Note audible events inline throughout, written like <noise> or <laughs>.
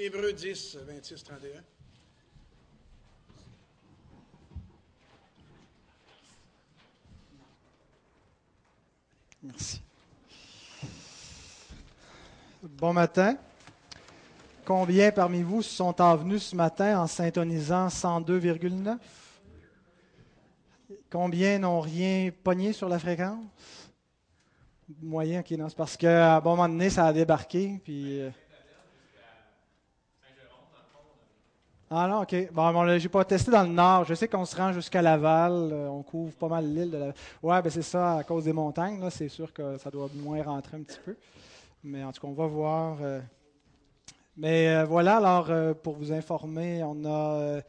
Hébreux 10, 26, 31. Merci. Bon matin. Combien parmi vous sont envenus ce matin en syntonisant 102,9? Combien n'ont rien pogné sur la fréquence? Moyen, ok, non, c'est parce qu'à un moment donné, ça a débarqué, puis... euh, Ah non, ok. Bon, bon j'ai pas testé dans le nord. Je sais qu'on se rend jusqu'à Laval. euh, on couvre pas mal l'île de Laval. Ouais, ben c'est ça, à cause des montagnes. Là, c'est sûr que ça doit moins rentrer un petit peu. Mais en tout cas, on va voir. euh. Mais euh, voilà, alors, pour vous informer, on a...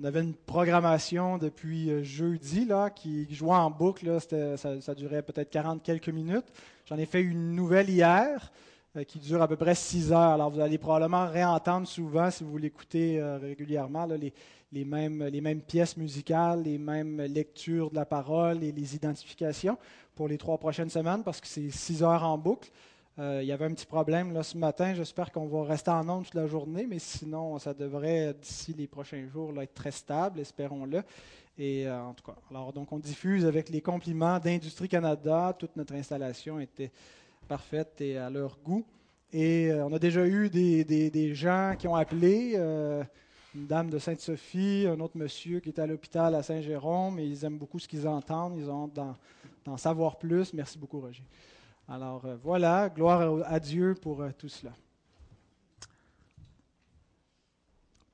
on avait une programmation depuis jeudi là, qui jouait en boucle. là. Ça, ça durait peut-être 40 quelques minutes. J'en ai fait une nouvelle hier qui dure à peu près 6 heures. Alors vous allez probablement réentendre souvent, si vous l'écoutez euh, régulièrement, les, mêmes, pièces musicales, les mêmes lectures de la parole et les identifications pour les trois prochaines semaines parce que c'est 6 heures en boucle. Euh, il y avait un petit problème là, ce matin. J'espère qu'on va rester en ondes toute la journée, mais sinon, ça devrait, d'ici les prochains jours, être très stable, espérons-le. Et euh, en tout cas, alors donc on diffuse avec les compliments d'Industrie Canada. Toute notre installation était parfaite et à leur goût. Et euh, on a déjà eu des, des- gens qui ont appelé, euh, une dame de Sainte-Sophie, un autre monsieur qui est à l'hôpital à Saint-Jérôme, et ils aiment beaucoup ce qu'ils entendent, ils ont hâte d'en, savoir plus. Merci beaucoup, Roger. Alors euh, voilà, gloire à Dieu pour tout cela.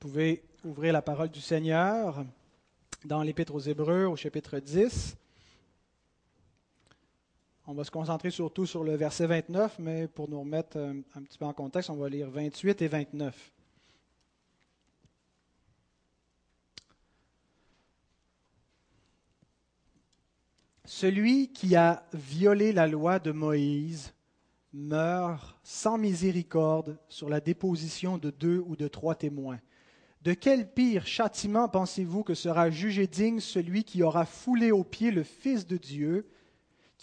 Vous pouvez ouvrir la parole du Seigneur dans l'Épître aux Hébreux au chapitre 10. On va se concentrer surtout sur le verset 29, mais pour nous remettre euh, un petit peu en contexte, on va lire 28 et 29. Celui qui a violé la loi de Moïse meurt sans miséricorde sur la déposition de deux ou de trois témoins. De quel pire châtiment pensez-vous que sera jugé digne celui qui aura foulé aux pieds le Fils de Dieu,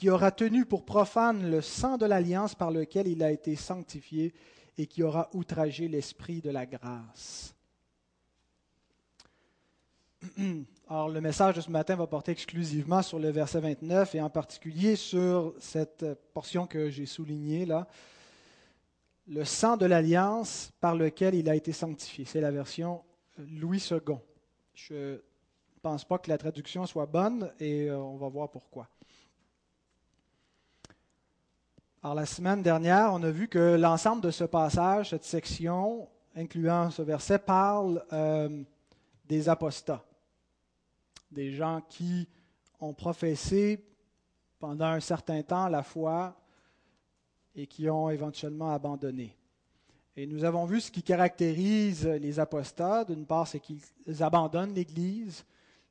qui aura tenu pour profane le sang de l'alliance par lequel il a été sanctifié et qui aura outragé l'Esprit de la grâce <clears throat> Alors, le message de ce matin va porter exclusivement sur le verset 29 et en particulier sur cette portion que j'ai soulignée là. Le sang de l'alliance par lequel il a été sanctifié. C'est la version Louis II. Je ne pense pas que la traduction soit bonne et euh, on va voir pourquoi. Alors, la semaine dernière, on a vu que l'ensemble de ce passage, cette section, incluant ce verset, parle euh, des apostats des gens qui ont professé pendant un certain temps la foi et qui ont éventuellement abandonné. Et nous avons vu ce qui caractérise les apostats. D'une part, c'est qu'ils abandonnent l'Église,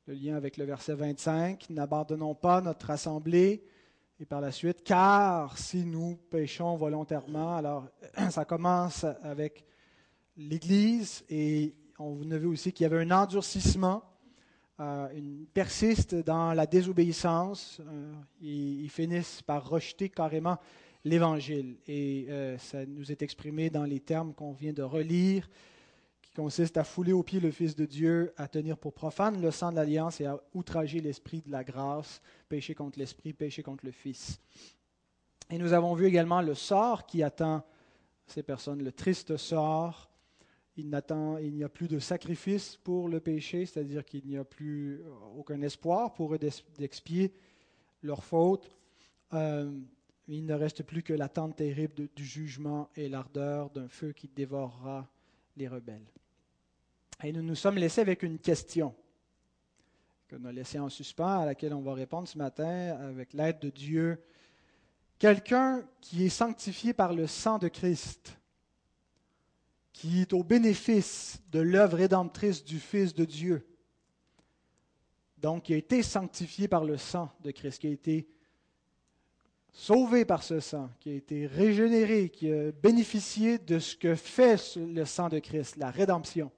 le lien avec le verset 25, n'abandonnons pas notre assemblée. Et par la suite, car si nous péchons volontairement, alors <clears throat> ça commence avec l'Église et on a vu aussi qu'il y avait un endurcissement euh, une, persistent dans la désobéissance, euh, ils, ils finissent par rejeter carrément l'Évangile. Et euh, ça nous est exprimé dans les termes qu'on vient de relire, qui consistent à fouler aux pieds le Fils de Dieu, à tenir pour profane le sang de l'alliance et à outrager l'Esprit de la grâce, pécher contre l'Esprit, pécher contre le Fils. Et nous avons vu également le sort qui attend ces personnes, le triste sort il, il n'y a plus de sacrifice pour le péché, c'est-à-dire qu'il n'y a plus aucun espoir pour eux d'expier leur faute. Euh, il ne reste plus que l'attente terrible du jugement et l'ardeur d'un feu qui dévorera les rebelles. Et nous nous sommes laissés avec une question qu'on a laissée en suspens, à laquelle on va répondre ce matin avec l'aide de Dieu. Quelqu'un qui est sanctifié par le sang de Christ, qui est au bénéfice de l'œuvre rédemptrice du Fils de Dieu, donc qui a été sanctifié par le sang de Christ, qui a été sauvé par ce sang, qui a été régénéré, qui a bénéficié de ce que fait le sang de Christ, la rédemption,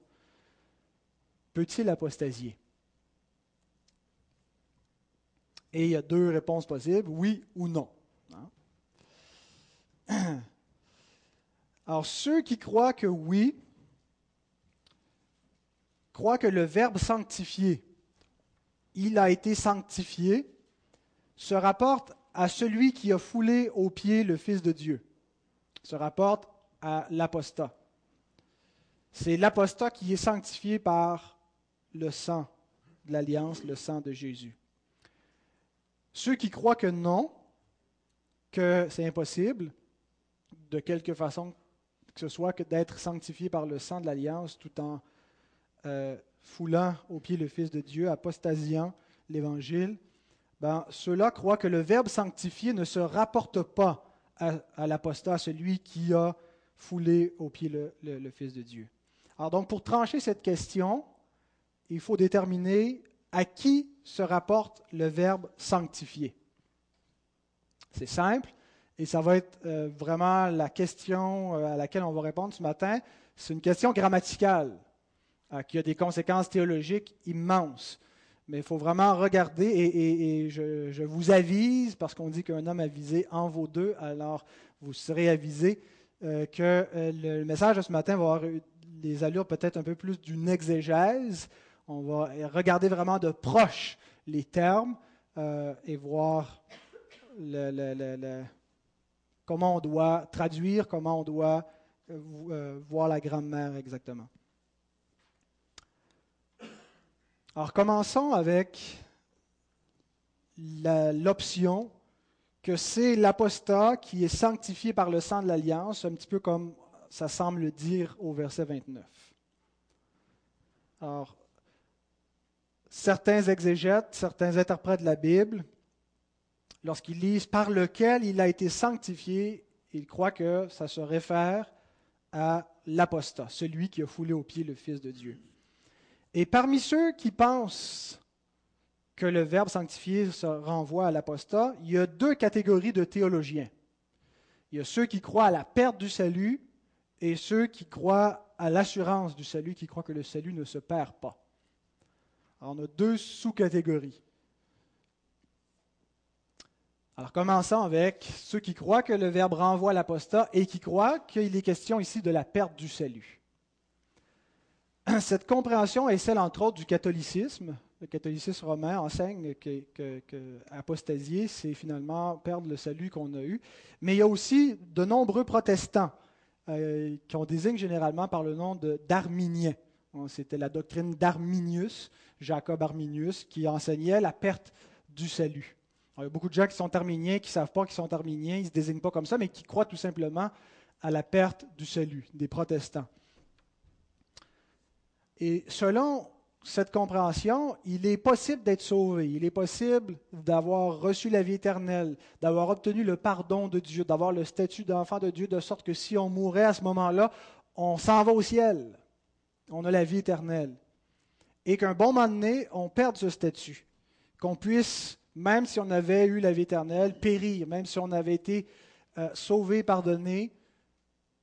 peut-il apostasier? Et il y a deux réponses possibles, oui ou non. Alors, ceux qui croient que oui, croit que le verbe sanctifié, il a été sanctifié, se rapporte à celui qui a foulé aux pieds le Fils de Dieu, se rapporte à l'apostat. C'est l'apostat qui est sanctifié par le sang de l'alliance, le sang de Jésus. Ceux qui croient que non, que c'est impossible, de quelque façon que ce soit, que d'être sanctifié par le sang de l'alliance tout en euh, foulant au pied le Fils de Dieu, apostasiant l'Évangile, ben, ceux-là croient que le verbe sanctifié ne se rapporte pas à, l'apostat, à celui qui a foulé au pied le, le Fils de Dieu. Alors donc, pour trancher cette question, il faut déterminer à qui se rapporte le verbe sanctifier. C'est simple, et ça va être euh, vraiment la question euh, à laquelle on va répondre ce matin. C'est une question grammaticale euh, qui a des conséquences théologiques immenses. Mais il faut vraiment regarder, et, je, vous avise, parce qu'on dit qu'un homme avisé en vaut deux, alors vous serez avisé que le message de ce matin va avoir des allures peut-être un peu plus d'une exégèse. On va regarder vraiment de proche les termes et voir le, comment on doit traduire, comment on doit euh, euh, voir la grammaire exactement. Alors commençons avec l'option que c'est l'apostat qui est sanctifié par le sang de l'alliance, un petit peu comme ça semble dire au verset 29. Alors, certains exégètes, certains interprètes de la Bible lorsqu'ils lisent par lequel il a été sanctifié, ils croient que ça se réfère à l'apostat, celui qui a foulé aux pieds le Fils de Dieu. Et parmi ceux qui pensent que le verbe sanctifié se renvoie à l'apostat, il y a deux catégories de théologiens. Il y a ceux qui croient à la perte du salut et ceux qui croient à l'assurance du salut, qui croient que le salut ne se perd pas. On a deux sous-catégories. Alors commençons avec ceux qui croient que le Verbe renvoie l'apostat et qui croient qu'il est question ici de la perte du salut. <clears throat> Cette compréhension est celle, entre autres, du catholicisme. Le catholicisme romain enseigne que, c'est finalement perdre le salut qu'on a eu. Mais il y a aussi de nombreux protestants euh, qu'on désigne généralement par le nom d'arminiens. C'était la doctrine d'Arminius, Jacob Arminius, qui enseignait la perte du salut il y a beaucoup de gens qui sont arméniens, qui ne savent pas qu'ils sont arméniens, ils ne se désignent pas comme ça, mais qui croient tout simplement à la perte du salut des protestants. Et selon cette compréhension, il est possible d'être sauvé, il est possible d'avoir reçu la vie éternelle, d'avoir obtenu le pardon de Dieu, d'avoir le statut d'enfant de Dieu, de sorte que si on mourait à ce moment-là, on s'en va au ciel, on a la vie éternelle. Et qu'un bon moment donné, on perde ce statut, qu'on puisse même si on avait eu la vie éternelle, périr, même si on avait été euh, sauvé, pardonné,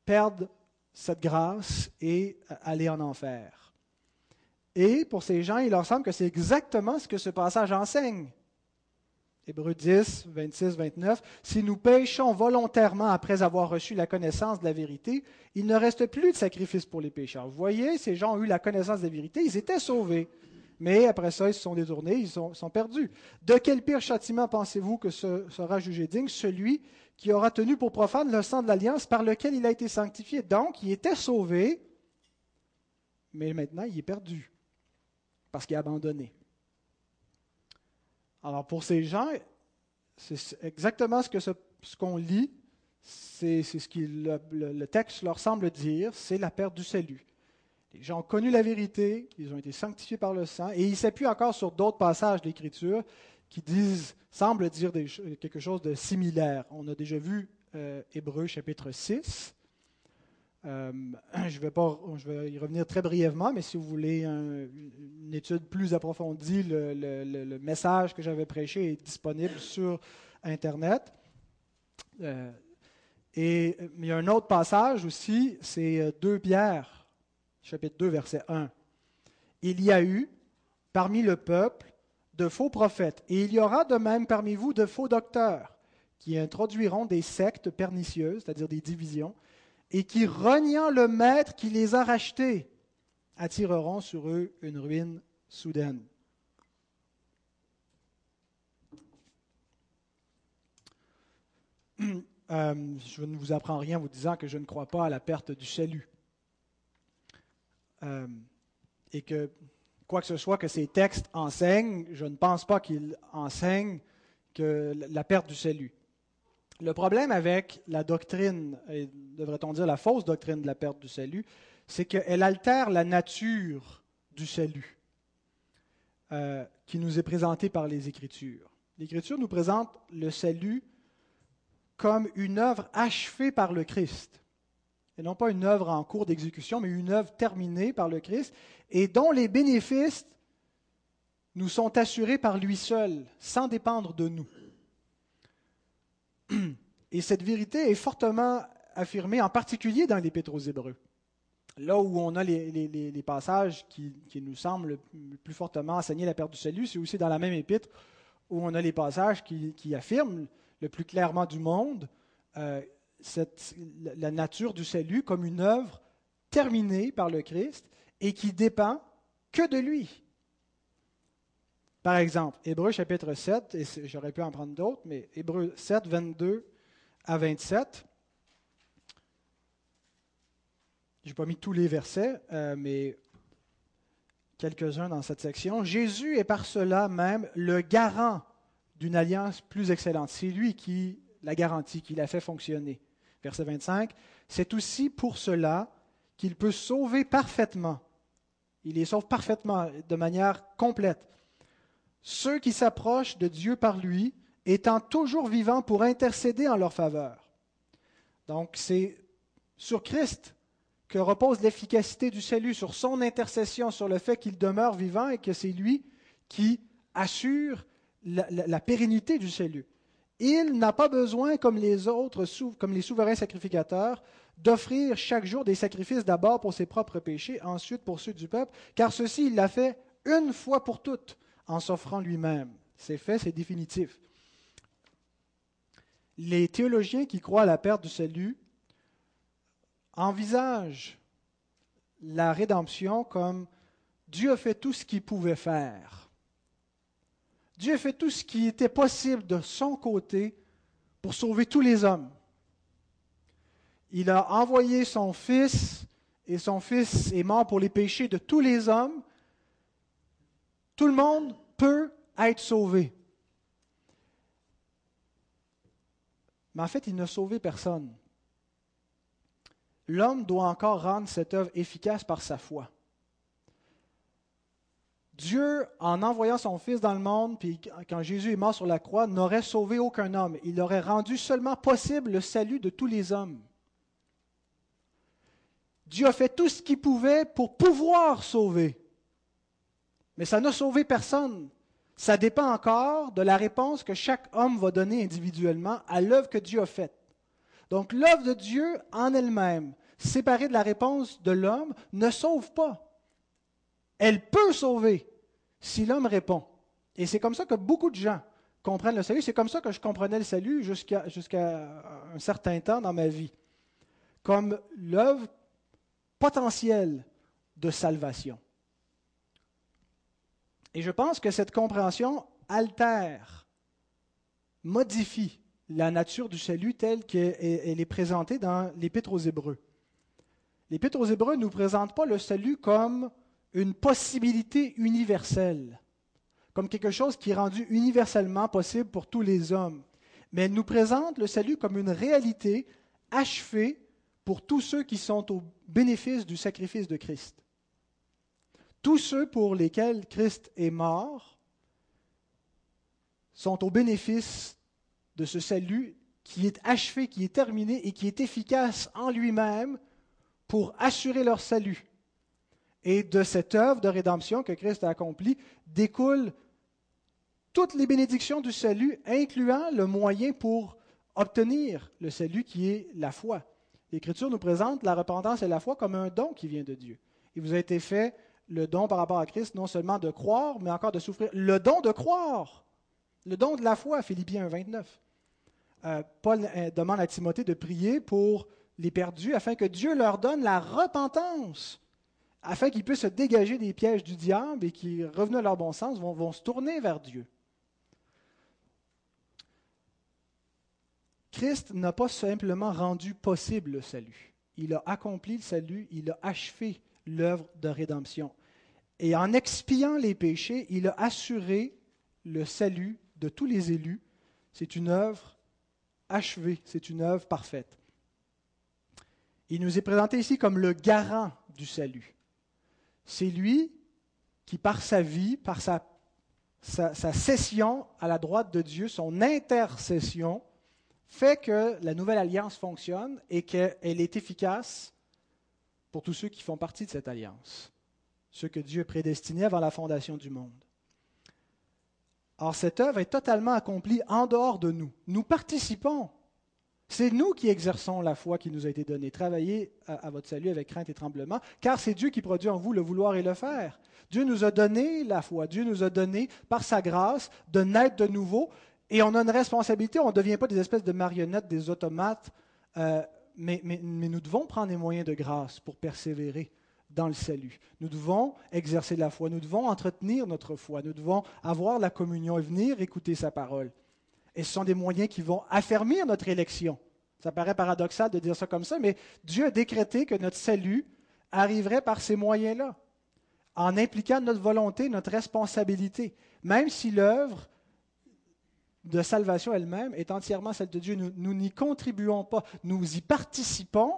perdre cette grâce et euh, aller en enfer. Et pour ces gens, il leur semble que c'est exactement ce que ce passage enseigne. Hébreux 10, 26, 29. Si nous péchons volontairement après avoir reçu la connaissance de la vérité, il ne reste plus de sacrifice pour les pécheurs. Vous voyez, ces gens ont eu la connaissance de la vérité, ils étaient sauvés. Mais après ça, ils se sont détournés, ils sont, perdus. De quel pire châtiment pensez-vous que ce sera jugé digne? Celui qui aura tenu pour profane le sang de l'alliance par lequel il a été sanctifié. Donc, il était sauvé, mais maintenant, il est perdu parce qu'il a abandonné. Alors, pour ces gens, c'est exactement ce qu'on ce qu'on lit, c'est ce que le texte leur semble dire, c'est la perte du salut. Les gens ont connu la vérité, ils ont été sanctifiés par le sang, et ils s'appuient encore sur d'autres passages d'Écriture qui disent, semblent dire quelque chose de similaire. On a déjà vu euh, Hébreu chapitre 6. Euh, <clears throat> je, vais pas, y revenir très brièvement, mais si vous voulez une étude plus approfondie, le, message que j'avais prêché est disponible sur Internet. Euh, et il y a un autre passage aussi, c'est 2 Pierre chapitre 2, verset 1. Il y a eu parmi le peuple de faux prophètes, et il y aura de même parmi vous de faux docteurs, qui introduiront des sectes pernicieuses, c'est-à-dire des divisions, et qui, reniant le maître qui les a rachetés, attireront sur eux une ruine soudaine. <clears throat> Euh, je ne vous apprends rien en vous disant que je ne crois pas à la perte du salut. Euh, et que quoi que ce soit que ces textes enseignent, je ne pense pas qu'ils enseignent que la perte du salut. Le problème avec la doctrine, et devrait-on dire la fausse doctrine de la perte du salut, c'est qu'elle altère la nature du salut euh, qui nous est présenté par les Écritures. L'Écriture nous présente le salut comme une œuvre achevée par le Christ, et non pas une œuvre en cours d'exécution, mais une œuvre terminée par le Christ, et dont les bénéfices nous sont assurés par lui seul, sans dépendre de nous. Et cette vérité est fortement affirmée, en particulier dans l'Épître aux Hébreux. Là où on a les, passages qui, nous semblent le plus fortement enseigner la perte du salut, c'est aussi dans la même épître où on a les passages qui, affirment le plus clairement du monde euh, la nature du salut comme une œuvre terminée par le Christ et qui dépend que de lui. Par exemple, Hébreu chapitre 7, et j'aurais pu en prendre d'autres, mais Hébreu 7, 22 à 27. Je n'ai pas mis tous les versets, euh, mais quelques-uns dans cette section. Jésus est par cela même le garant d'une alliance plus excellente. C'est lui qui la garantit, qui la fait fonctionner. Verset 25. C'est aussi pour cela qu'il peut sauver parfaitement. Il les sauve parfaitement, de manière complète ceux qui s'approchent de Dieu par lui, étant toujours vivants pour intercéder en leur faveur. Donc c'est sur Christ que repose l'efficacité du salut, sur son intercession, sur le fait qu'il demeure vivant et que c'est lui qui assure la, pérennité du salut. Il n'a pas besoin, comme les autres, comme les souverains sacrificateurs, d'offrir chaque jour des sacrifices d'abord pour ses propres péchés, ensuite pour ceux du peuple, car ceci, il l'a fait une fois pour toutes en s'offrant lui-même. C'est fait, c'est définitif. Les théologiens qui croient à la perte du salut envisagent la rédemption comme Dieu a fait tout ce qu'il pouvait faire. Dieu a fait tout ce qui était possible de son côté pour sauver tous les hommes. Il a envoyé son Fils et son Fils est mort pour les péchés de tous les hommes. Tout le monde peut être sauvé. Mais en fait, il n'a sauvé personne. L'homme doit encore rendre cette œuvre efficace par sa foi. Dieu, en envoyant son Fils dans le monde, puis quand Jésus est mort sur la croix, n'aurait sauvé aucun homme. Il aurait rendu seulement possible le salut de tous les hommes. Dieu a fait tout ce qu'il pouvait pour pouvoir sauver. Mais ça n'a sauvé personne. Ça dépend encore de la réponse que chaque homme va donner individuellement à l'œuvre que Dieu a faite. Donc l'œuvre de Dieu en elle-même, séparée de la réponse de l'homme, ne sauve pas. Elle peut sauver si l'homme répond. Et c'est comme ça que beaucoup de gens comprennent le salut. C'est comme ça que je comprenais le salut jusqu'à un certain temps dans ma vie. Comme l'œuvre potentielle de salvation. Et je pense que cette compréhension altère, modifie la nature du salut telle qu'elle est présentée dans l'Épître aux Hébreux. L'Épître aux Hébreux ne nous présente pas le salut comme une possibilité universelle, comme quelque chose qui est rendu universellement possible pour tous les hommes, mais elle nous présente le salut comme une réalité achevée pour tous ceux qui sont au bénéfice du sacrifice de Christ. Tous ceux pour lesquels Christ est mort sont au bénéfice de ce salut qui est achevé, qui est terminé et qui est efficace en lui-même pour assurer leur salut. Et de cette œuvre de rédemption que Christ a accomplie découlent toutes les bénédictions du salut, incluant le moyen pour obtenir le salut qui est la foi. L'Écriture nous présente la repentance et la foi comme un don qui vient de Dieu. Il vous a été fait le don par rapport à Christ, non seulement de croire, mais encore de souffrir. Le don de croire, le don de la foi, Philippiens 1, 29. Euh, Paul euh, demande à Timothée de prier pour les perdus afin que Dieu leur donne la repentance afin qu'ils puissent se dégager des pièges du diable et qui, revenus à leur bon sens, vont, vont se tourner vers Dieu. Christ n'a pas simplement rendu possible le salut. Il a accompli le salut, il a achevé l'œuvre de rédemption. Et en expiant les péchés, il a assuré le salut de tous les élus. C'est une œuvre achevée, c'est une œuvre parfaite. Il nous est présenté ici comme le garant du salut. C'est lui qui, par sa vie, par sa, sa, cession à la droite de Dieu, son intercession, fait que la nouvelle alliance fonctionne et qu'elle est efficace pour tous ceux qui font partie de cette alliance, ceux que Dieu prédestinait avant la fondation du monde. Or, cette œuvre est totalement accomplie en dehors de nous. Nous participons. C'est nous qui exerçons la foi qui nous a été donnée. Travaillez à, votre salut avec crainte et tremblement, car c'est Dieu qui produit en vous le vouloir et le faire. Dieu nous a donné la foi. Dieu nous a donné, par sa grâce, de naître de nouveau. Et on a une responsabilité. On ne devient pas des espèces de marionnettes, des automates. Euh, mais, nous devons prendre les moyens de grâce pour persévérer dans le salut. Nous devons exercer la foi, nous devons entretenir notre foi, nous devons avoir la communion et venir écouter sa parole. Et ce sont des moyens qui vont affermir notre élection. Ça paraît paradoxal de dire ça comme ça, mais Dieu a décrété que notre salut arriverait par ces moyens-là, en impliquant notre volonté, notre responsabilité, même si l'œuvre de salvation elle-même est entièrement celle de Dieu. Nous n'y contribuons pas. Nous y participons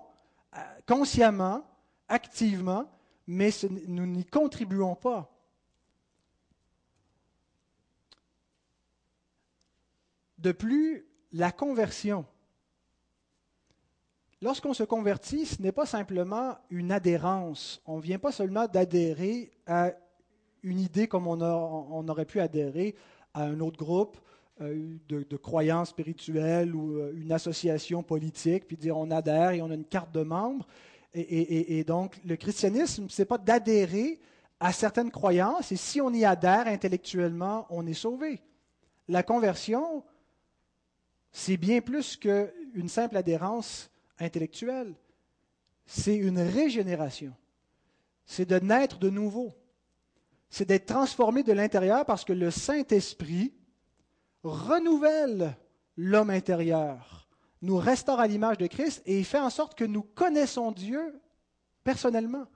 euh, consciemment, activement, mais nous n'y contribuons pas. De plus, la conversion. Lorsqu'on se convertit, ce n'est pas simplement une adhérence. On ne vient pas seulement d'adhérer à une idée comme on, on aurait pu adhérer à un autre groupe de, croyances spirituelles ou euh, une association politique, puis dire on adhère et on a une carte de membre. Et, donc, le christianisme, ce n'est pas d'adhérer à certaines croyances, et si on y adhère intellectuellement, on est sauvé. La conversion, c'est bien plus qu'une simple adhérence intellectuelle. C'est une régénération. C'est de naître de nouveau. C'est d'être transformé de l'intérieur parce que le Saint-Esprit renouvelle l'homme intérieur, nous restaure à l'image de Christ et il fait en sorte que nous connaissons Dieu personnellement.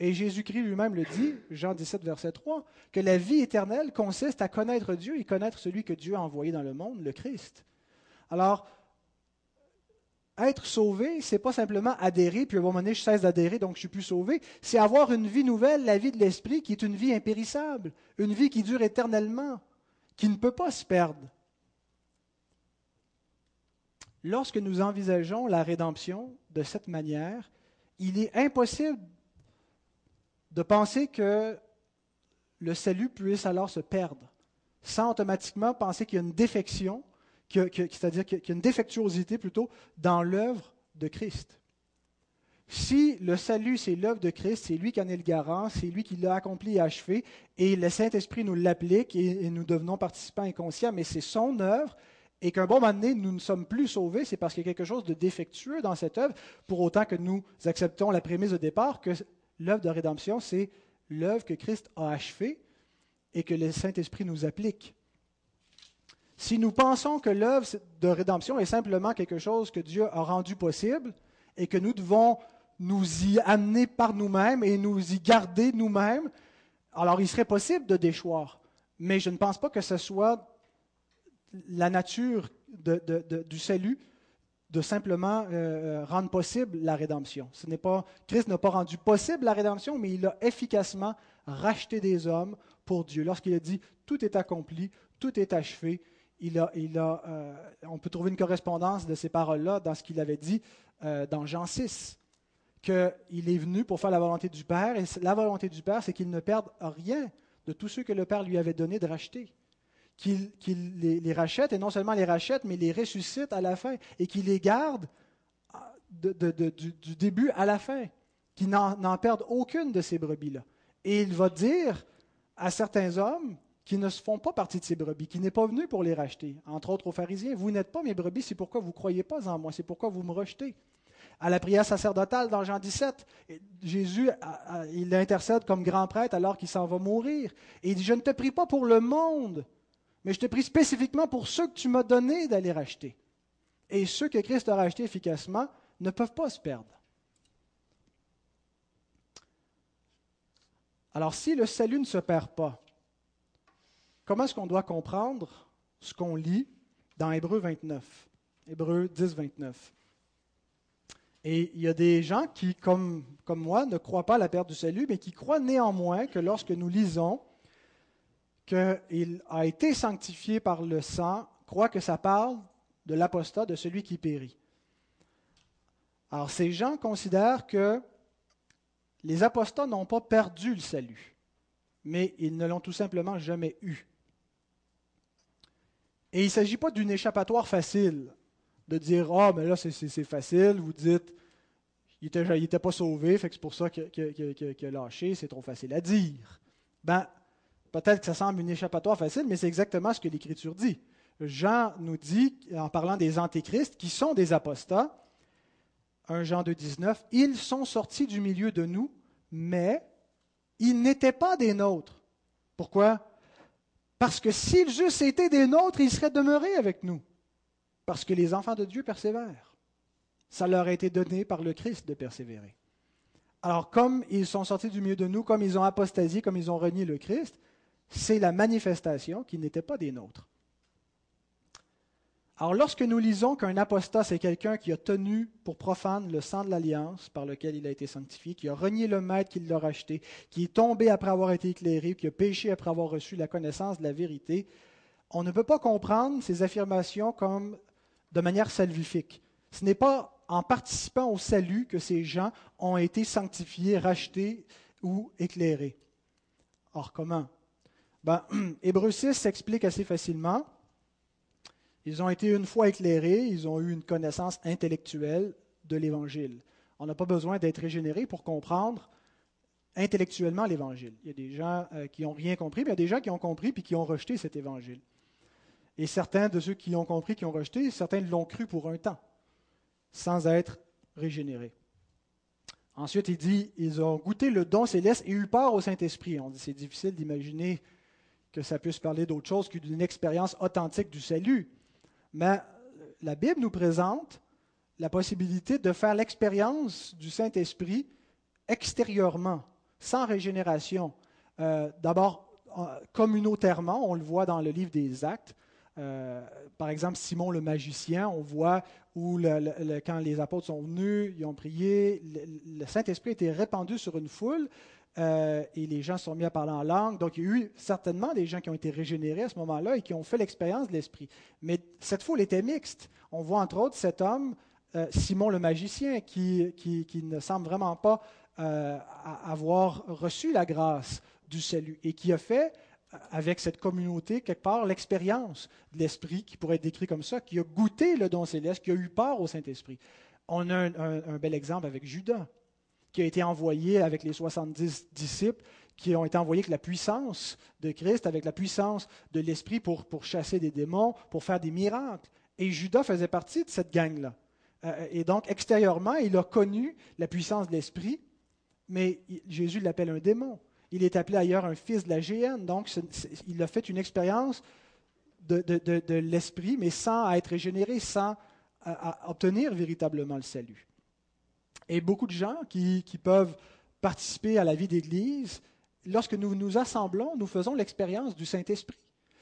Et Jésus-Christ lui-même le dit, Jean 17, verset 3, que la vie éternelle consiste à connaître Dieu et connaître celui que Dieu a envoyé dans le monde, le Christ. Alors, être sauvé, c'est pas simplement adhérer, puis à un moment donné, je cesse d'adhérer, donc je suis plus sauvé. C'est avoir une vie nouvelle, la vie de l'esprit, qui est une vie impérissable, une vie qui dure éternellement qui ne peut pas se perdre. Lorsque nous envisageons la rédemption de cette manière, il est impossible de penser que le salut puisse alors se perdre, sans automatiquement penser qu'il y a une défection, c'est-à-dire qu'il y a une défectuosité plutôt dans l'œuvre de Christ. Si le salut, c'est l'œuvre de Christ, c'est lui qui en est le garant, c'est lui qui l'a accompli et achevé, et le Saint-Esprit nous l'applique et, nous devenons participants inconscients, mais c'est son œuvre, et qu'un bon moment donné, nous ne sommes plus sauvés, c'est parce qu'il y a quelque chose de défectueux dans cette œuvre, pour autant que nous acceptons la prémisse de départ que l'œuvre de rédemption, c'est l'œuvre que Christ a achevée et que le Saint-Esprit nous applique. Si nous pensons que l'œuvre de rédemption est simplement quelque chose que Dieu a rendu possible et que nous devons nous y amener par nous-mêmes et nous y garder nous-mêmes, alors il serait possible de déchoir. Mais je ne pense pas que ce soit la nature du salut de simplement euh, rendre possible la rédemption. Christ n'a pas rendu possible la rédemption, mais il a efficacement racheté des hommes pour Dieu. Lorsqu'il a dit tout est accompli, tout est achevé, euh, on peut trouver une correspondance de ces paroles-là dans ce qu'il avait dit euh, dans Jean 6 qu'il est venu pour faire la volonté du Père, et la volonté du Père, c'est qu'il ne perde rien de tous ceux que le Père lui avait donné de racheter. Qu'il les, rachète, et non seulement les rachète, mais les ressuscite à la fin, et qu'il les garde ah, du, début à la fin, qu'il n'en perde aucune de ces brebis-là. Et il va dire à certains hommes qui ne se font pas partie de ces brebis, qui n'est pas venu pour les racheter, entre autres aux pharisiens, vous n'êtes pas mes brebis, c'est pourquoi vous ne croyez pas en moi, c'est pourquoi vous me rejetez. À la prière sacerdotale dans Jean 17, Jésus, il intercède comme grand prêtre alors qu'il s'en va mourir. Et il dit, je ne te prie pas pour le monde, mais je te prie spécifiquement pour ceux que tu m'as donné d'aller racheter. Et ceux que Christ a rachetés efficacement ne peuvent pas se perdre. Alors si le salut ne se perd pas, comment est-ce qu'on doit comprendre ce qu'on lit dans Hébreu 29, Hébreu 10, 29 Et il y a des gens qui, comme, moi, ne croient pas à la perte du salut, mais qui croient néanmoins que lorsque nous lisons qu'il a été sanctifié par le sang, croient que ça parle de l'apostat, de celui qui périt. Alors ces gens considèrent que les apostats n'ont pas perdu le salut, mais ils ne l'ont tout simplement jamais eu. Et il ne s'agit pas d'une échappatoire facile, de dire Ah, mais là, c'est facile, vous dites Il n'était était pas sauvé, fait que c'est pour ça a lâché, c'est trop facile à dire. Ben, peut-être que ça semble une échappatoire facile, mais c'est exactement ce que l'Écriture dit. Jean nous dit, en parlant des antéchrists, qui sont des apostats, 1 Jean 2, 19, ils sont sortis du milieu de nous, mais ils n'étaient pas des nôtres. Pourquoi? Parce que s'ils eussent été des nôtres, ils seraient demeurés avec nous. Parce que les enfants de Dieu persévèrent. Ça leur a été donné par le Christ de persévérer. Alors, comme ils sont sortis du milieu de nous, comme ils ont apostasié, comme ils ont renié le Christ, c'est la manifestation qu'ils n'étaient pas des nôtres. Alors lorsque nous lisons qu'un apostat, c'est quelqu'un qui a tenu pour profane le sang de l'alliance par lequel il a été sanctifié, qui a renié le maître qui l'a racheté, qui est tombé après avoir été éclairé, qui a péché après avoir reçu la connaissance de la vérité, on ne peut pas comprendre ces affirmations comme de manière salvifique. Ce n'est pas en participant au salut que ces gens ont été sanctifiés, rachetés ou éclairés. Or, comment? Ben, <clears throat> Hébreu 6 s'explique assez facilement. Ils ont été une fois éclairés, ils ont eu une connaissance intellectuelle de l'Évangile. On n'a pas besoin d'être régénéré pour comprendre intellectuellement l'Évangile. Il y a des gens euh, qui n'ont rien compris, mais il y a des gens qui ont compris puis qui ont rejeté cet Évangile. Et certains de ceux qui ont compris, qui ont rejeté, certains l'ont cru pour un temps, sans être régénérés. Ensuite, il dit, ils ont goûté le don céleste et eu part au Saint-Esprit. On dit, c'est difficile d'imaginer que ça puisse parler d'autre chose que d'une expérience authentique du salut. Mais la Bible nous présente la possibilité de faire l'expérience du Saint-Esprit extérieurement, sans régénération. Euh, d'abord, communautairement, on le voit dans le livre des Actes. Euh, par exemple, Simon le magicien, on voit où quand les apôtres sont venus, ils ont prié, le, Saint-Esprit était répandu sur une foule, euh, et les gens sont mis à parler en langue. Donc, il y a eu certainement des gens qui ont été régénérés à ce moment-là et qui ont fait l'expérience de l'Esprit. Mais cette foule était mixte. On voit entre autres cet homme, euh, Simon le magicien, qui, ne semble vraiment pas avoir reçu la grâce du salut et qui a fait avec cette communauté, quelque part, l'expérience de l'Esprit, qui pourrait être décrit comme ça, qui a goûté le don céleste, qui a eu part au Saint-Esprit. On a un bel exemple avec Judas qui a été envoyé avec les 70 disciples, qui ont été envoyés avec la puissance de Christ, avec la puissance de l'Esprit pour, pour chasser des démons, pour faire des miracles. Et Judas faisait partie de cette gang-là. Euh, et donc, extérieurement, il a connu la puissance de l'Esprit, mais Jésus l'appelle un démon. Il est appelé ailleurs un fils de la géhenne. Donc, il a fait une expérience de, de, l'Esprit, mais sans être régénéré, sans obtenir véritablement le salut. Et beaucoup de gens qui, peuvent participer à la vie d'Église, lorsque nous nous assemblons, nous faisons l'expérience du Saint-Esprit.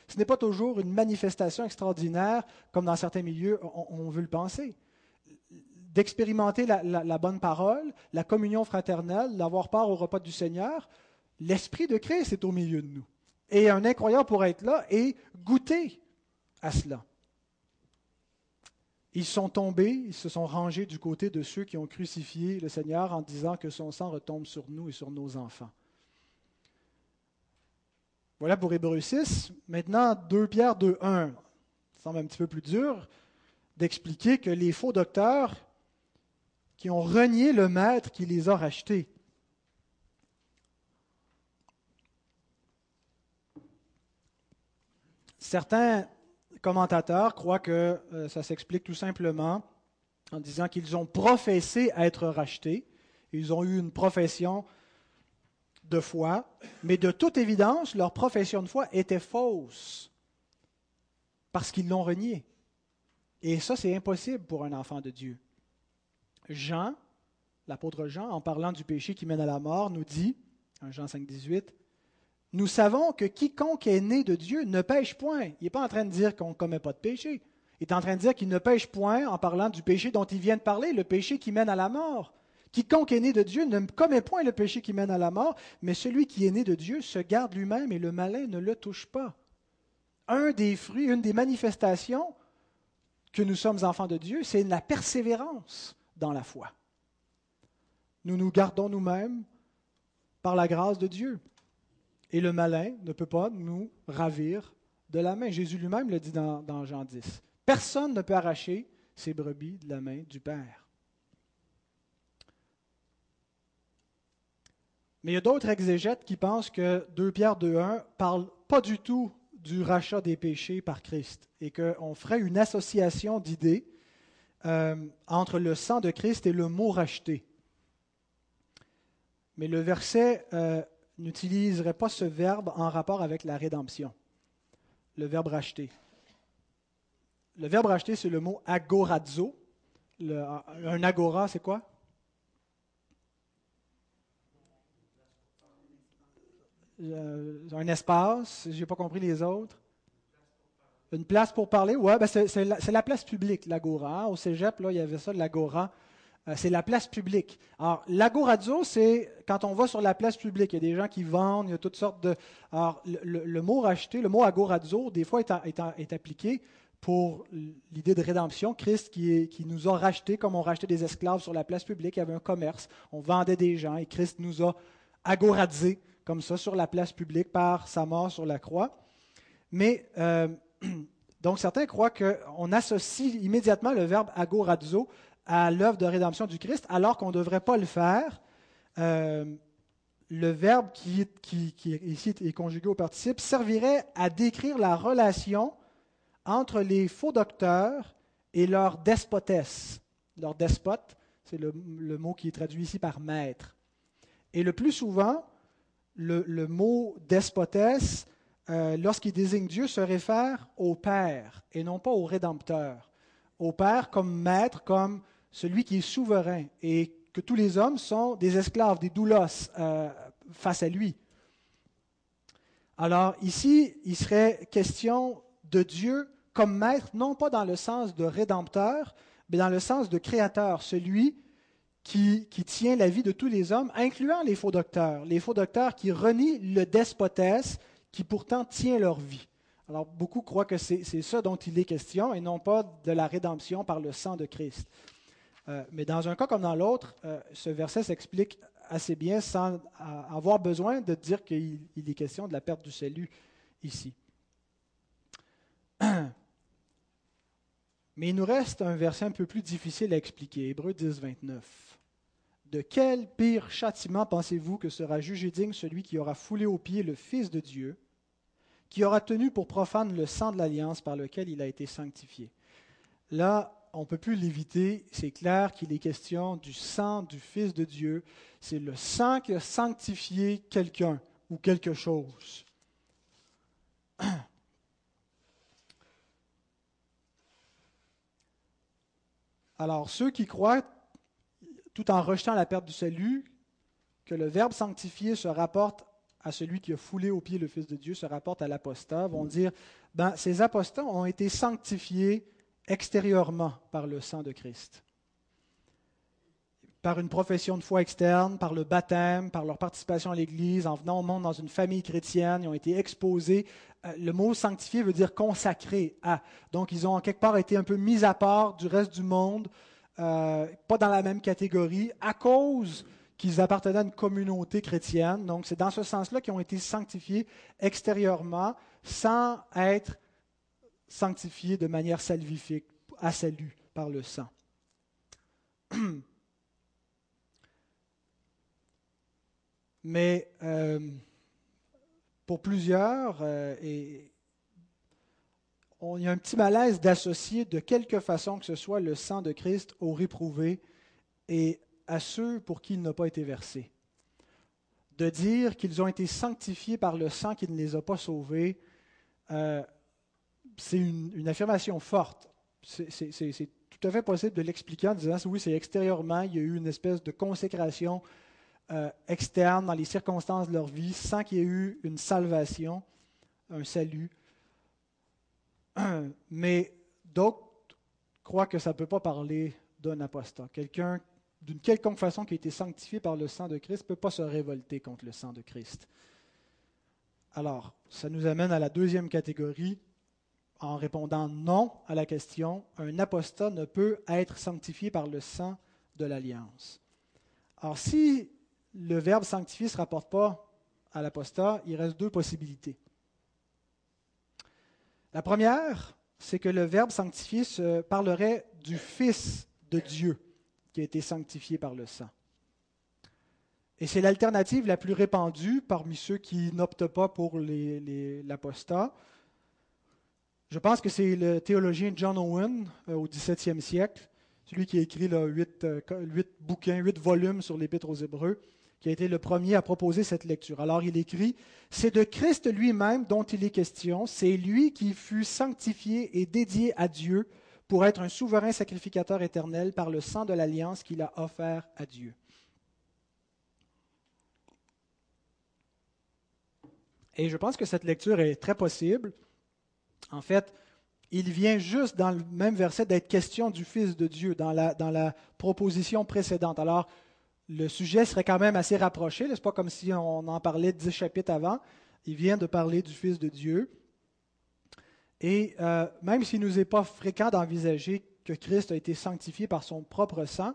Ce n'est pas toujours une manifestation extraordinaire, comme dans certains milieux, on, veut le penser. D'expérimenter la, bonne parole, la communion fraternelle, d'avoir part au repas du Seigneur, l'Esprit de Christ est au milieu de nous. Et un incroyant pour être là et goûter à cela. Ils sont tombés, ils se sont rangés du côté de ceux qui ont crucifié le Seigneur en disant que son sang retombe sur nous et sur nos enfants. Voilà pour Hébreu 6. Maintenant, 2 Pierre 2, 1. Ça semble un petit peu plus dur d'expliquer que les faux docteurs qui ont renié le maître qui les a rachetés. Certains commentateurs croient que euh, ça s'explique tout simplement en disant qu'ils ont professé être rachetés. Ils ont eu une profession de foi, mais de toute évidence, leur profession de foi était fausse parce qu'ils l'ont renié. Et ça, c'est impossible pour un enfant de Dieu. Jean, l'apôtre Jean, en parlant du péché qui mène à la mort, nous dit, en Jean 5, 18, Nous savons que quiconque est né de Dieu ne pêche point. Il n'est pas en train de dire qu'on ne commet pas de péché. Il est en train de dire qu'il ne pêche point en parlant du péché dont il vient de parler, le péché qui mène à la mort. Quiconque est né de Dieu ne commet point le péché qui mène à la mort, mais celui qui est né de Dieu se garde lui-même et le malin ne le touche pas. Un des fruits, une des manifestations que nous sommes enfants de Dieu, c'est la persévérance dans la foi. Nous nous gardons nous-mêmes par la grâce de Dieu. Et le malin ne peut pas nous ravir de la main. Jésus lui-même le dit dans, Jean 10. Personne ne peut arracher ses brebis de la main du Père. Mais il y a d'autres exégètes qui pensent que 2 Pierre 2.1 parle pas du tout du rachat des péchés par Christ et qu'on ferait une association d'idées euh, entre le sang de Christ et le mot racheté. Mais le verset euh, n'utiliserait pas ce verbe en rapport avec la rédemption, le verbe racheter. Le verbe racheter, c'est le mot agorazo. un agora, c'est quoi? Euh, un espace, j'ai pas compris les autres. Une place pour parler, ouais, ben c'est, la, place publique, l'agora. Au cégep, là, il y avait ça, l'agora. Euh, c'est la place publique. Alors, l'agorazo, c'est quand on va sur la place publique. Il y a des gens qui vendent, il y a toutes sortes de. Alors, le, mot racheter, le mot agorazo, des fois, est, est, appliqué pour l'idée de rédemption. Christ qui, qui nous a rachetés comme on rachetait des esclaves sur la place publique. Il y avait un commerce, on vendait des gens et Christ nous a agorazés comme ça sur la place publique par sa mort sur la croix. Mais euh, <clears throat> donc certains croient qu'on associe immédiatement le verbe agorazo à l'œuvre de rédemption du Christ, alors qu'on ne devrait pas le faire. Euh, le verbe qui, qui, ici est conjugué au participe servirait à décrire la relation entre les faux docteurs et leur despotesse. Leur despote, c'est le, le, mot qui est traduit ici par maître. Et le plus souvent, le, mot despotesse, euh, lorsqu'il désigne Dieu, se réfère au Père et non pas au Rédempteur. Au Père comme maître, comme celui qui est souverain et que tous les hommes sont des esclaves, des doulos euh, face à lui. Alors ici, il serait question de Dieu comme maître, non pas dans le sens de rédempteur, mais dans le sens de créateur, celui qui, tient la vie de tous les hommes, incluant les faux docteurs, les faux docteurs qui renient le despotesse qui pourtant tient leur vie. Alors beaucoup croient que c'est ça dont il est question et non pas de la rédemption par le sang de Christ. Euh, mais dans un cas comme dans l'autre, euh, ce verset s'explique assez bien sans avoir besoin de dire qu'il est question de la perte du salut ici. <clears throat> Mais il nous reste un verset un peu plus difficile à expliquer, Hébreu 10, 29. De quel pire châtiment pensez-vous que sera jugé digne celui qui aura foulé aux pieds le Fils de Dieu, qui aura tenu pour profane le sang de l'alliance par lequel il a été sanctifié? Là, on ne peut plus l'éviter, c'est clair qu'il est question du sang du Fils de Dieu. C'est le sang qui a sanctifié quelqu'un ou quelque chose. <clears throat> Alors, ceux qui croient tout en rejetant la perte du salut, que le Verbe sanctifié se rapporte à celui qui a foulé au pied le Fils de Dieu, se rapporte à l'apostat, vont dire, ben, ces apostats ont été sanctifiés extérieurement par le sang de Christ. Par une profession de foi externe, par le baptême, par leur participation à l'Église, en venant au monde dans une famille chrétienne, ils ont été exposés. Euh, le mot sanctifié veut dire consacré à. Donc ils ont en quelque part été un peu mis à part du reste du monde euh, pas dans la même catégorie, à cause qu'ils appartenaient à une communauté chrétienne. Donc c'est dans ce sens-là qu'ils ont été sanctifiés extérieurement sans être sanctifiés de manière salvifique, à salut par le sang. <clears throat> Mais euh, pour plusieurs, euh, et il y a un petit malaise d'associer de quelque façon que ce soit le sang de Christ aux réprouvés et à ceux pour qui il n'a pas été versé. De dire qu'ils ont été sanctifiés par le sang qui ne les a pas sauvés, euh, c'est une, affirmation forte. C'est tout à fait possible de l'expliquer en disant oui, c'est extérieurement, il y a eu une espèce de consécration euh, externe dans les circonstances de leur vie sans qu'il y ait eu une salvation, un salut. <clears throat> Mais d'autres croient que ça ne peut pas parler d'un apostat. Quelqu'un, d'une quelconque façon, qui a été sanctifié par le sang de Christ, ne peut pas se révolter contre le sang de Christ. Alors, ça nous amène à la deuxième catégorie. En répondant non à la question, un apostat ne peut être sanctifié par le sang de l'alliance. Alors, si le verbe sanctifier ne se rapporte pas à l'apostat, il reste deux possibilités. La première, c'est que le verbe sanctifier se parlerait du Fils de Dieu qui a été sanctifié par le sang. Et c'est l'alternative la plus répandue parmi ceux qui n'optent pas pour l'apostat. Je pense que c'est le théologien John Owen euh, au XVIIe siècle, celui qui a écrit euh, huit, bouquins, huit volumes sur l'Épître aux Hébreux qui a été le premier à proposer cette lecture. Alors il écrit, C'est de Christ lui-même dont il est question, c'est lui qui fut sanctifié et dédié à Dieu pour être un souverain sacrificateur éternel par le sang de l'alliance qu'il a offert à Dieu. Et je pense que cette lecture est très possible. En fait, il vient juste dans le même verset d'être question du Fils de Dieu, dans la, proposition précédente. Alors, le sujet serait quand même assez rapproché. n'est-ce pas comme si on en parlait dix chapitres avant. Il vient de parler du Fils de Dieu. Et euh, même s'il ne nous est pas fréquent d'envisager que Christ a été sanctifié par son propre sang,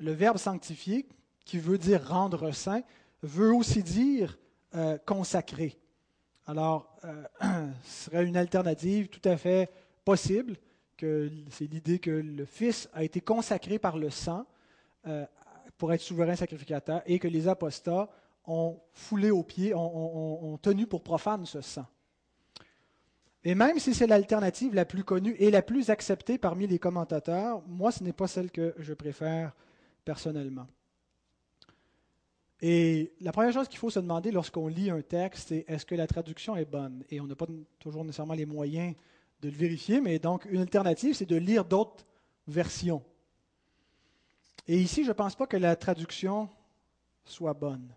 le verbe sanctifier, qui veut dire rendre saint, veut aussi dire euh, consacrer. Alors, euh, <clears throat> ce serait une alternative tout à fait possible, que c'est l'idée que le Fils a été consacré par le sang pour être souverain sacrificateur et que les apostats ont foulé aux pieds, ont, tenu pour profane ce sang. Et même si c'est l'alternative la plus connue et la plus acceptée parmi les commentateurs, moi, ce n'est pas celle que je préfère personnellement. Et la première chose qu'il faut se demander lorsqu'on lit un texte, c'est est-ce que la traduction est bonne? Et on n'a pas toujours nécessairement les moyens de le vérifier, mais donc une alternative, c'est de lire d'autres versions. Et ici, je ne pense pas que la traduction soit bonne.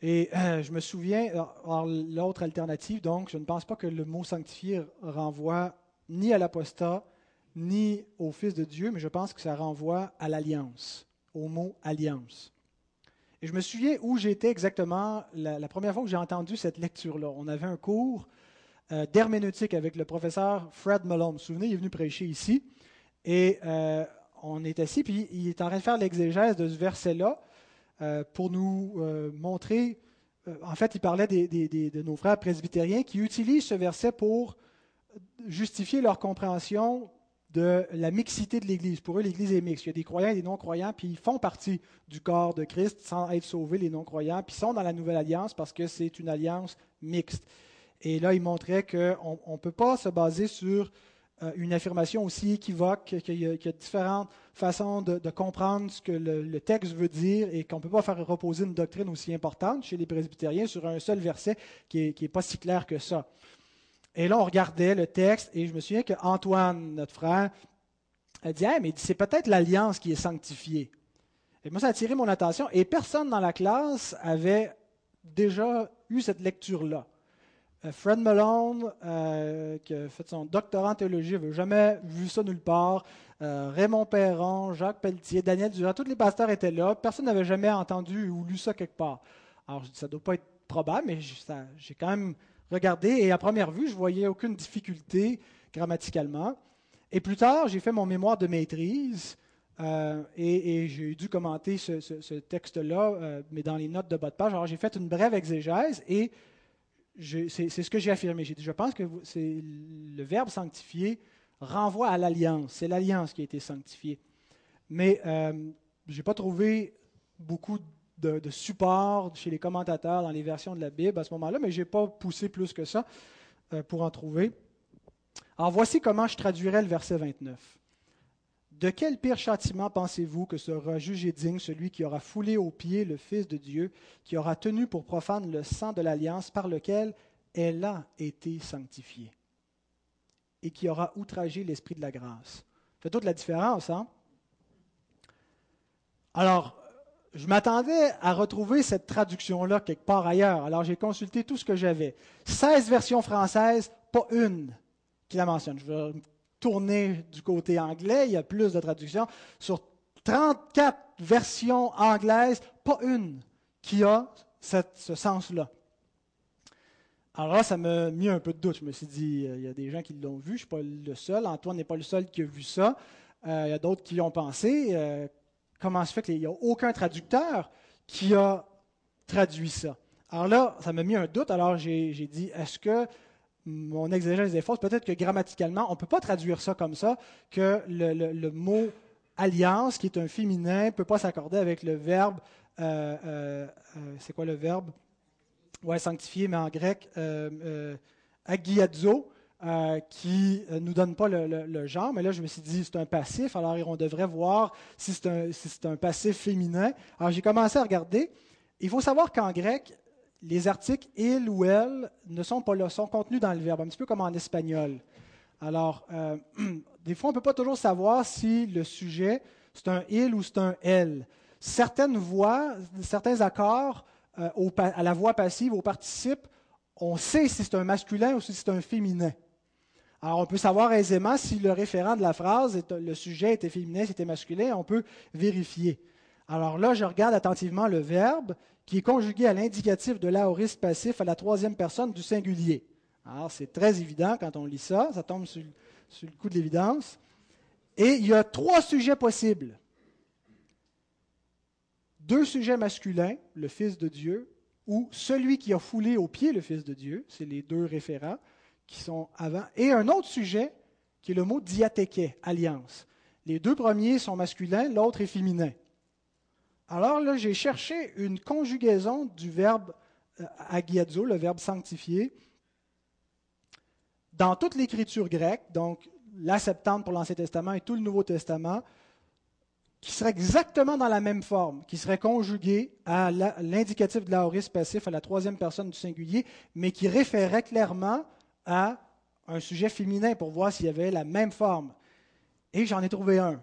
Et euh, je me souviens, l'autre alternative, donc, je ne pense pas que le mot sanctifier renvoie ni à l'apostat, ni au Fils de Dieu, mais je pense que ça renvoie à l'alliance, au mot alliance. Et je me souviens où j'étais exactement la, première fois que j'ai entendu cette lecture-là. On avait un cours euh, d'herméneutique avec le professeur Fred Malone. Vous vous souvenez, il est venu prêcher ici. Et euh, on est assis, puis il est en train de faire l'exégèse de ce verset-là euh, pour nous montrer. en fait, il parlait de nos frères presbytériens qui utilisent ce verset pour justifier leur compréhension de la mixité de l'Église. Pour eux, l'Église est mixte. Il y a des croyants et des non-croyants, puis ils font partie du corps de Christ sans être sauvés, les non-croyants, puis sont dans la nouvelle alliance parce que c'est une alliance mixte. Et là, il montrait qu'on ne peut pas se baser sur euh, une affirmation aussi équivoque, qu'il y, a différentes façons de, comprendre ce que le, texte veut dire et qu'on ne peut pas faire reposer une doctrine aussi importante chez les presbytériens sur un seul verset qui n'est pas si clair que ça. Et là, on regardait le texte et je me souviens qu'Antoine, notre frère, a dit mais c'est peut-être l'alliance qui est sanctifiée. Et moi, ça a attiré mon attention et personne dans la classe avait déjà eu cette lecture-là. Euh, Fred Malone, euh, qui a fait son doctorat en théologie, n'avait jamais vu ça nulle part. Euh, Raymond Perron, Jacques Pelletier, Daniel Durand, tous les pasteurs étaient là. Personne n'avait jamais entendu ou lu ça quelque part. Alors, ça ne doit pas être probable, mais j'ai quand même regardé et à première vue, je voyais aucune difficulté grammaticalement. Et plus tard, j'ai fait mon mémoire de maîtrise et, j'ai dû commenter ce, texte-là, mais dans les notes de bas de page. Alors, j'ai fait une brève exégèse et c'est ce que j'ai affirmé. J'ai dit, je pense que le verbe sanctifier renvoie à l'alliance. C'est l'alliance qui a été sanctifiée. Mais euh, je n'ai pas trouvé beaucoup de, de support chez les commentateurs dans les versions de la Bible à ce moment-là, mais je n'ai pas poussé plus que ça euh, pour en trouver. Alors voici comment je traduirais le verset 29. De quel pire châtiment pensez-vous que sera jugé digne celui qui aura foulé aux pieds le Fils de Dieu, qui aura tenu pour profane le sang de l'alliance par lequel elle a été sanctifiée, et qui aura outragé l'Esprit de la grâce? fait toute la différence, hein? Alors, je m'attendais à retrouver cette traduction-là quelque part ailleurs. Alors, j'ai consulté tout ce que j'avais. 16 versions françaises, pas une qui la mentionne. Je vais tourner du côté anglais, il y a plus de traductions. Sur 34 versions anglaises, pas une qui a ce sens-là. Alors là, ça m'a mis un peu de doute. Je me suis dit, euh, il y a des gens qui l'ont vu, je ne suis pas le seul. Antoine n'est pas le seul qui a vu ça. Euh, il y a d'autres qui y ont pensé. Euh, comment se fait qu'il n'y a aucun traducteur qui a traduit ça? Alors là, ça m'a mis un doute. Alors j'ai dit, est-ce que mon exégèse est fausse? Peut-être que grammaticalement, on ne peut pas traduire ça comme ça, que le, mot alliance, qui est un féminin, ne peut pas s'accorder avec le verbe. c'est quoi le verbe? ouais, sanctifié, mais en grec, euh, euh, agiadzo, euh, qui ne nous donne pas le, genre. Mais là, je me suis dit, c'est un passif, alors on devrait voir si c'est un, passif féminin. Alors j'ai commencé à regarder. Il faut savoir qu'en grec, les articles il ou elle ne sont pas là, sont contenus dans le verbe, un petit peu comme en espagnol. Alors, <clears throat> des fois, on ne peut pas toujours savoir si le sujet, c'est un il ou c'est un elle. Certaines voix, certains accords euh, à la voix passive, au participe, on sait si c'est un masculin ou si c'est un féminin. Alors, on peut savoir aisément si le référent de la phrase, le sujet était féminin, c'était masculin, on peut vérifier. Alors là, je regarde attentivement le verbe qui est conjugué à l'indicatif de l'aoriste passif à la troisième personne du singulier. Alors, c'est très évident quand on lit ça, ça tombe sur le coup de l'évidence. Et il y a trois sujets possibles deux sujets masculins, le Fils de Dieu, ou celui qui a foulé au pied le Fils de Dieu, c'est les deux référents qui sont avant, et un autre sujet qui est le mot diatéké, alliance. Les deux premiers sont masculins, l'autre est féminin. Alors là, j'ai cherché une conjugaison du verbe euh, agiazo, le verbe sanctifié, dans toute l'écriture grecque, donc la Septante pour l'Ancien Testament et tout le Nouveau Testament, qui serait exactement dans la même forme, qui serait conjugué à l'indicatif de l'aoriste passif à la troisième personne du singulier, mais qui référait clairement à un sujet féminin pour voir s'il y avait la même forme. Et j'en ai trouvé un.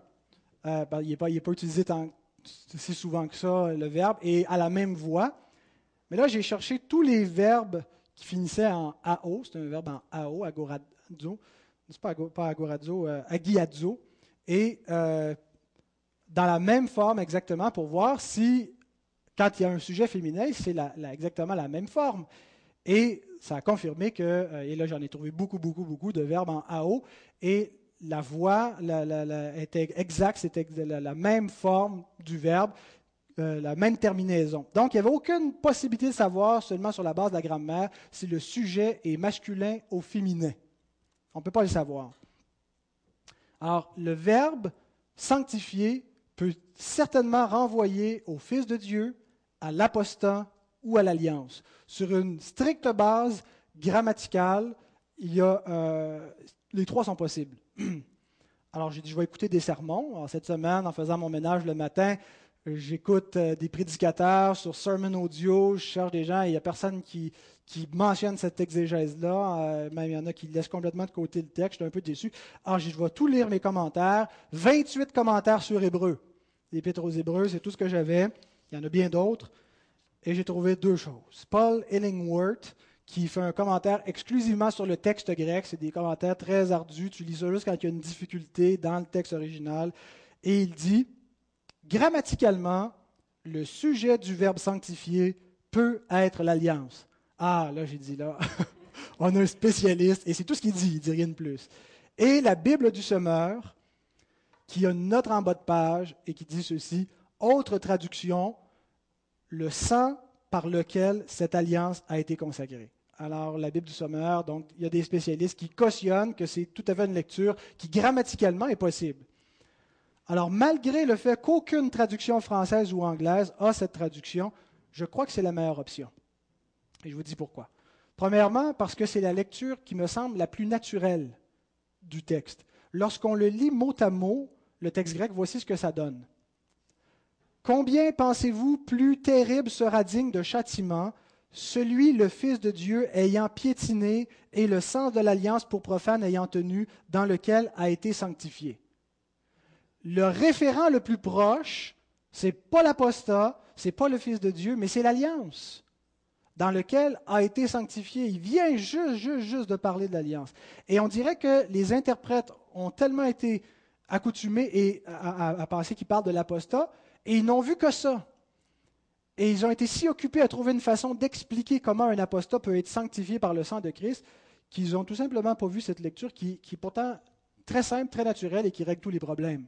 Euh, il n'est pas, pas, utilisé tant, si souvent que ça, le verbe, et à la même voix. Mais là, j'ai cherché tous les verbes qui finissaient en AO, c'est un verbe en AO, agorazo, pas, pas agorazo, euh, agiazo, et euh, dans la même forme exactement pour voir si, quand il y a un sujet féminin, c'est exactement la même forme. Et ça a confirmé que, euh, et là j'en ai trouvé beaucoup, beaucoup, beaucoup de verbes en AO, et la voix était exacte, c'était la, même forme du verbe, euh, la même terminaison. Donc il n'y avait aucune possibilité de savoir, seulement sur la base de la grammaire, si le sujet est masculin ou féminin. On ne peut pas le savoir. Alors, le verbe sanctifier peut certainement renvoyer au Fils de Dieu, à l'apostat ou à l'alliance. Sur une stricte base grammaticale, il y a, euh, les trois sont possibles. <clears throat> Alors j'ai dit, je vais écouter des sermons. cette semaine, en faisant mon ménage le matin, j'écoute euh, des prédicateurs sur Sermon Audio, je cherche des gens et il n'y a personne qui, qui mentionne cette exégèse-là. Euh, même il y en a qui laissent complètement de côté le texte. Je suis un peu déçu. Alors, je vais tout lire mes commentaires. 28 commentaires sur Hébreu. L'Épître aux Hébreux, c'est tout ce que j'avais. Il y en a bien d'autres. Et j'ai trouvé deux choses. Paul Illingworth, qui fait un commentaire exclusivement sur le texte grec. C'est des commentaires très ardus. Tu lis ça juste quand il y a une difficulté dans le texte original. Et il dit, grammaticalement, le sujet du verbe sanctifier peut être l'alliance. Ah, là, j'ai dit, là, <laughs> on a un spécialiste, et c'est tout ce qu'il dit, il dit rien de plus. Et la Bible du semeur, qui a une note en bas de page et qui dit ceci, autre traduction, le sang par lequel cette alliance a été consacrée. Alors, la Bible du Sommeur, donc, il y a des spécialistes qui cautionnent que c'est tout à fait une lecture qui grammaticalement est possible. Alors, malgré le fait qu'aucune traduction française ou anglaise a cette traduction, je crois que c'est la meilleure option. Et je vous dis pourquoi. Premièrement, parce que c'est la lecture qui me semble la plus naturelle du texte. Lorsqu'on le lit mot à mot, le texte grec, voici ce que ça donne. Combien pensez-vous plus terrible sera digne de châtiment celui, le Fils de Dieu, ayant piétiné et le sens de l'alliance pour profane ayant tenu, dans lequel a été sanctifié? Le référent le plus proche, c'est pas l'apostat, c'est pas le Fils de Dieu, mais c'est l'alliance dans lequel a été sanctifié. Il vient juste, juste, juste de parler de l'alliance. Et on dirait que les interprètes ont tellement été accoutumés à penser qu'ils parlent de l'apostat, et ils n'ont vu que ça. Et ils ont été si occupés à trouver une façon d'expliquer comment un apostat peut être sanctifié par le sang de Christ qu'ils n'ont tout simplement pas vu cette lecture qui, est pourtant très simple, très naturelle et qui règle tous les problèmes.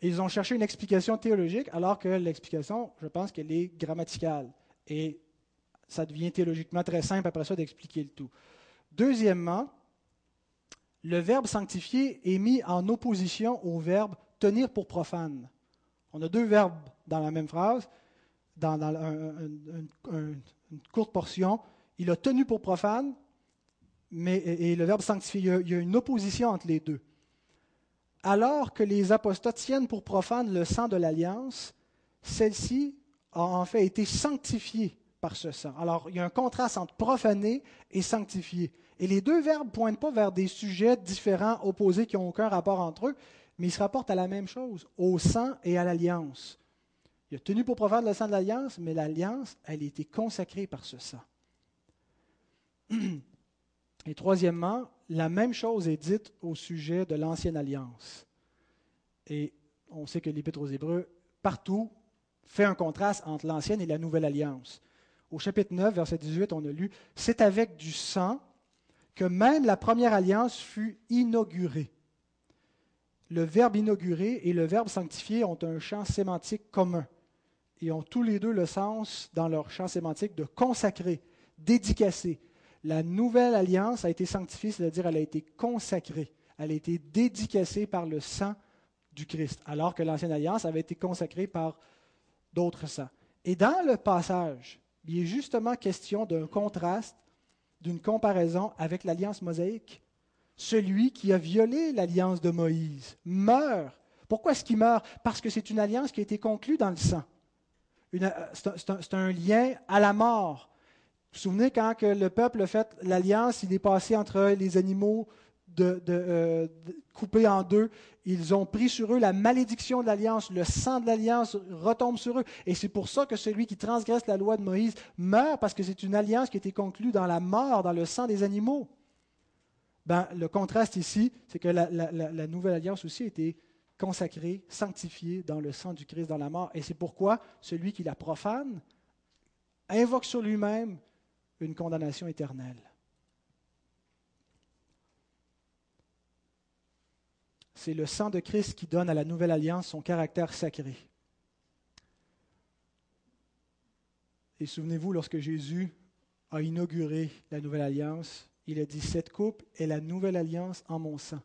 Ils ont cherché une explication théologique alors que l'explication, je pense qu'elle est grammaticale. Et ça devient théologiquement très simple après ça d'expliquer le tout. Deuxièmement, le verbe sanctifier est mis en opposition au verbe tenir pour profane. On a deux verbes dans la même phrase, dans, une courte portion. Il a tenu pour profane, mais, et, le verbe sanctifier, il y, a, une opposition entre les deux. Alors que les apostats tiennent pour profane le sang de l'alliance, celle-ci a en fait été sanctifiée par ce sang. Alors, il y a un contraste entre profaner et sanctifier. Et les deux verbes ne pointent pas vers des sujets différents, opposés, qui n'ont aucun rapport entre eux, mais ils se rapportent à la même chose, au sang et à l'alliance. Il a tenu pour profane le sang de l'alliance, mais l'alliance, elle a été consacrée par ce sang. <clears throat> Et troisièmement, la même chose est dite au sujet de l'ancienne alliance. Et on sait que l'Épître aux Hébreux, partout, fait un contraste entre l'ancienne et la nouvelle alliance. Au chapitre 9, verset 18, on a lu C'est avec du sang que même la première alliance fut inaugurée le verbe inaugurer et le verbe sanctifier ont un champ sémantique commun et ont tous les deux le sens dans leur champ sémantique de consacrer, dédicacer. La nouvelle alliance a été sanctifiée, c'est-à-dire elle a été consacrée, elle a été dédicacée par le sang du Christ, alors que l'ancienne alliance avait été consacrée par d'autres sangs. Et dans le passage, il est justement question d'un contraste, d'une comparaison avec l'alliance mosaïque celui qui a violé l'alliance de Moïse meurt. Pourquoi est-ce qu'il meurt? Parce que c'est une alliance qui a été conclue dans le sang. Euh, c'est un, lien à la mort. Vous vous souvenez quand le peuple a fait l'alliance, il est passé entre les animaux euh, coupés en deux. Ils ont pris sur eux la malédiction de l'alliance. Le sang de l'alliance retombe sur eux. Et c'est pour ça que celui qui transgresse la loi de Moïse meurt, parce que c'est une alliance qui a été conclue dans la mort, dans le sang des animaux. Ben, le contraste ici, c'est que la, nouvelle alliance aussi a été consacrée, sanctifiée dans le sang du Christ dans la mort. Et c'est pourquoi celui qui la profane invoque sur lui-même une condamnation éternelle. C'est le sang de Christ qui donne à la nouvelle alliance son caractère sacré. Et souvenez-vous, lorsque Jésus a inauguré la nouvelle alliance, il a dit, cette coupe est la nouvelle alliance en mon sang.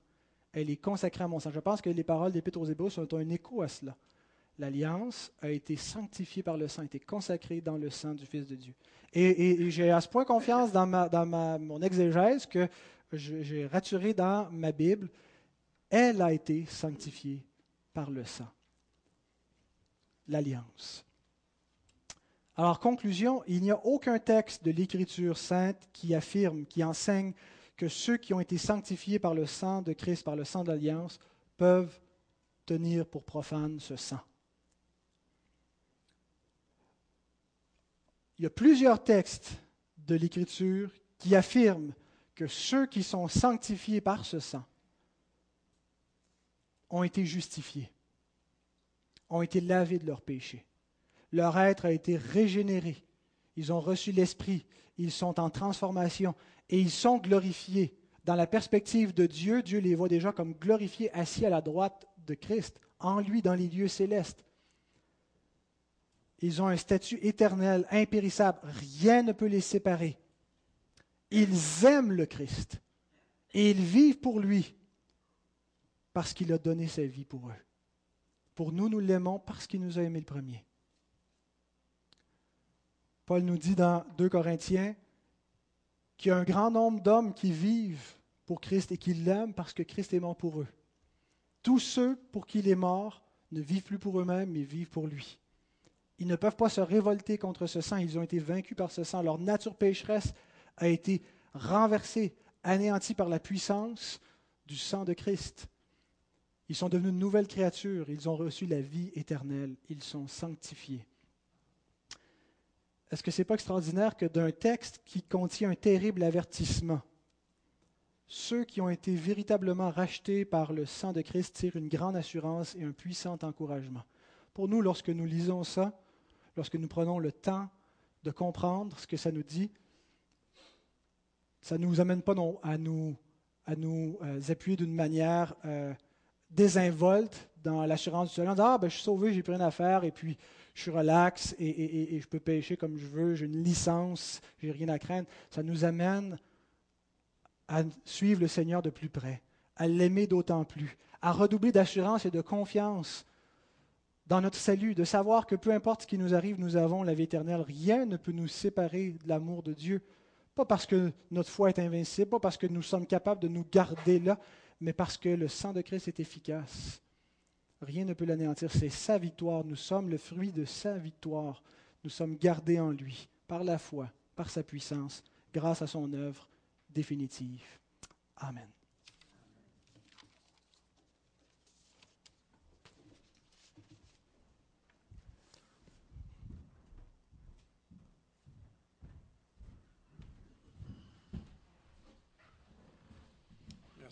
Elle est consacrée à mon sang. Je pense que les paroles d'Épître aux Hébreux sont un écho à cela. L'alliance a été sanctifiée par le sang, a été consacrée dans le sang du Fils de Dieu. Et, j'ai à ce point confiance dans, mon exégèse que j'ai raturé dans ma Bible, elle a été sanctifiée par le sang. L'alliance. Alors, conclusion, il n'y a aucun texte de l'Écriture sainte qui affirme, qui enseigne que ceux qui ont été sanctifiés par le sang de Christ, par le sang de l'Alliance, peuvent tenir pour profane ce sang. Il y a plusieurs textes de l'Écriture qui affirment que ceux qui sont sanctifiés par ce sang ont été justifiés, ont été lavés de leurs péchés leur être a été régénéré. Ils ont reçu l'Esprit, ils sont en transformation et ils sont glorifiés. Dans la perspective de Dieu, Dieu les voit déjà comme glorifiés, assis à la droite de Christ, en lui dans les lieux célestes. Ils ont un statut éternel, impérissable. Rien ne peut les séparer. Ils aiment le Christ et ils vivent pour lui. parce qu'il a donné sa vie pour eux. Pour nous, nous l'aimons parce qu'il nous a aimés le premier. Paul nous dit dans 2 Corinthiens qu'il y a un grand nombre d'hommes qui vivent pour Christ et qui l'aiment parce que Christ est mort pour eux. Tous ceux pour qui il est mort ne vivent plus pour eux-mêmes, mais vivent pour lui. Ils ne peuvent pas se révolter contre ce sang, ils ont été vaincus par ce sang. Leur nature pécheresse a été renversée, anéantie par la puissance du sang de Christ. Ils sont devenus une nouvelle créature, ils ont reçu la vie éternelle, ils sont sanctifiés. Est-ce que ce n'est pas extraordinaire que d'un texte qui contient un terrible avertissement, ceux qui ont été véritablement rachetés par le sang de Christ tirent une grande assurance et un puissant encouragement. Pour nous, lorsque nous lisons ça, lorsque nous prenons le temps de comprendre ce que ça nous dit, ça ne nous amène pas non, à nous, à nous euh, appuyer d'une manière euh, désinvolte dans l'assurance du soleil, Ah, ben, je suis sauvé, j'ai plus rien à faire, et puis je suis relax et, je peux pêcher comme je veux, j'ai une licence, j'ai rien à craindre. Ça nous amène à suivre le Seigneur de plus près, à l'aimer d'autant plus, à redoubler d'assurance et de confiance dans notre salut, de savoir que peu importe ce qui nous arrive, nous avons la vie éternelle. Rien ne peut nous séparer de l'amour de Dieu. Pas parce que notre foi est invincible, pas parce que nous sommes capables de nous garder là, mais parce que le sang de Christ est efficace. Rien ne peut l'anéantir. C'est sa victoire. Nous sommes le fruit de sa victoire. Nous sommes gardés en lui par la foi, par sa puissance, grâce à son œuvre définitive. Amen.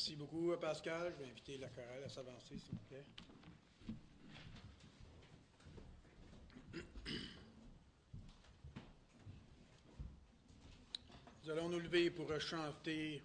Merci beaucoup, Pascal. Je vais inviter la chorale à s'avancer, s'il vous plaît. Nous allons nous lever pour chanter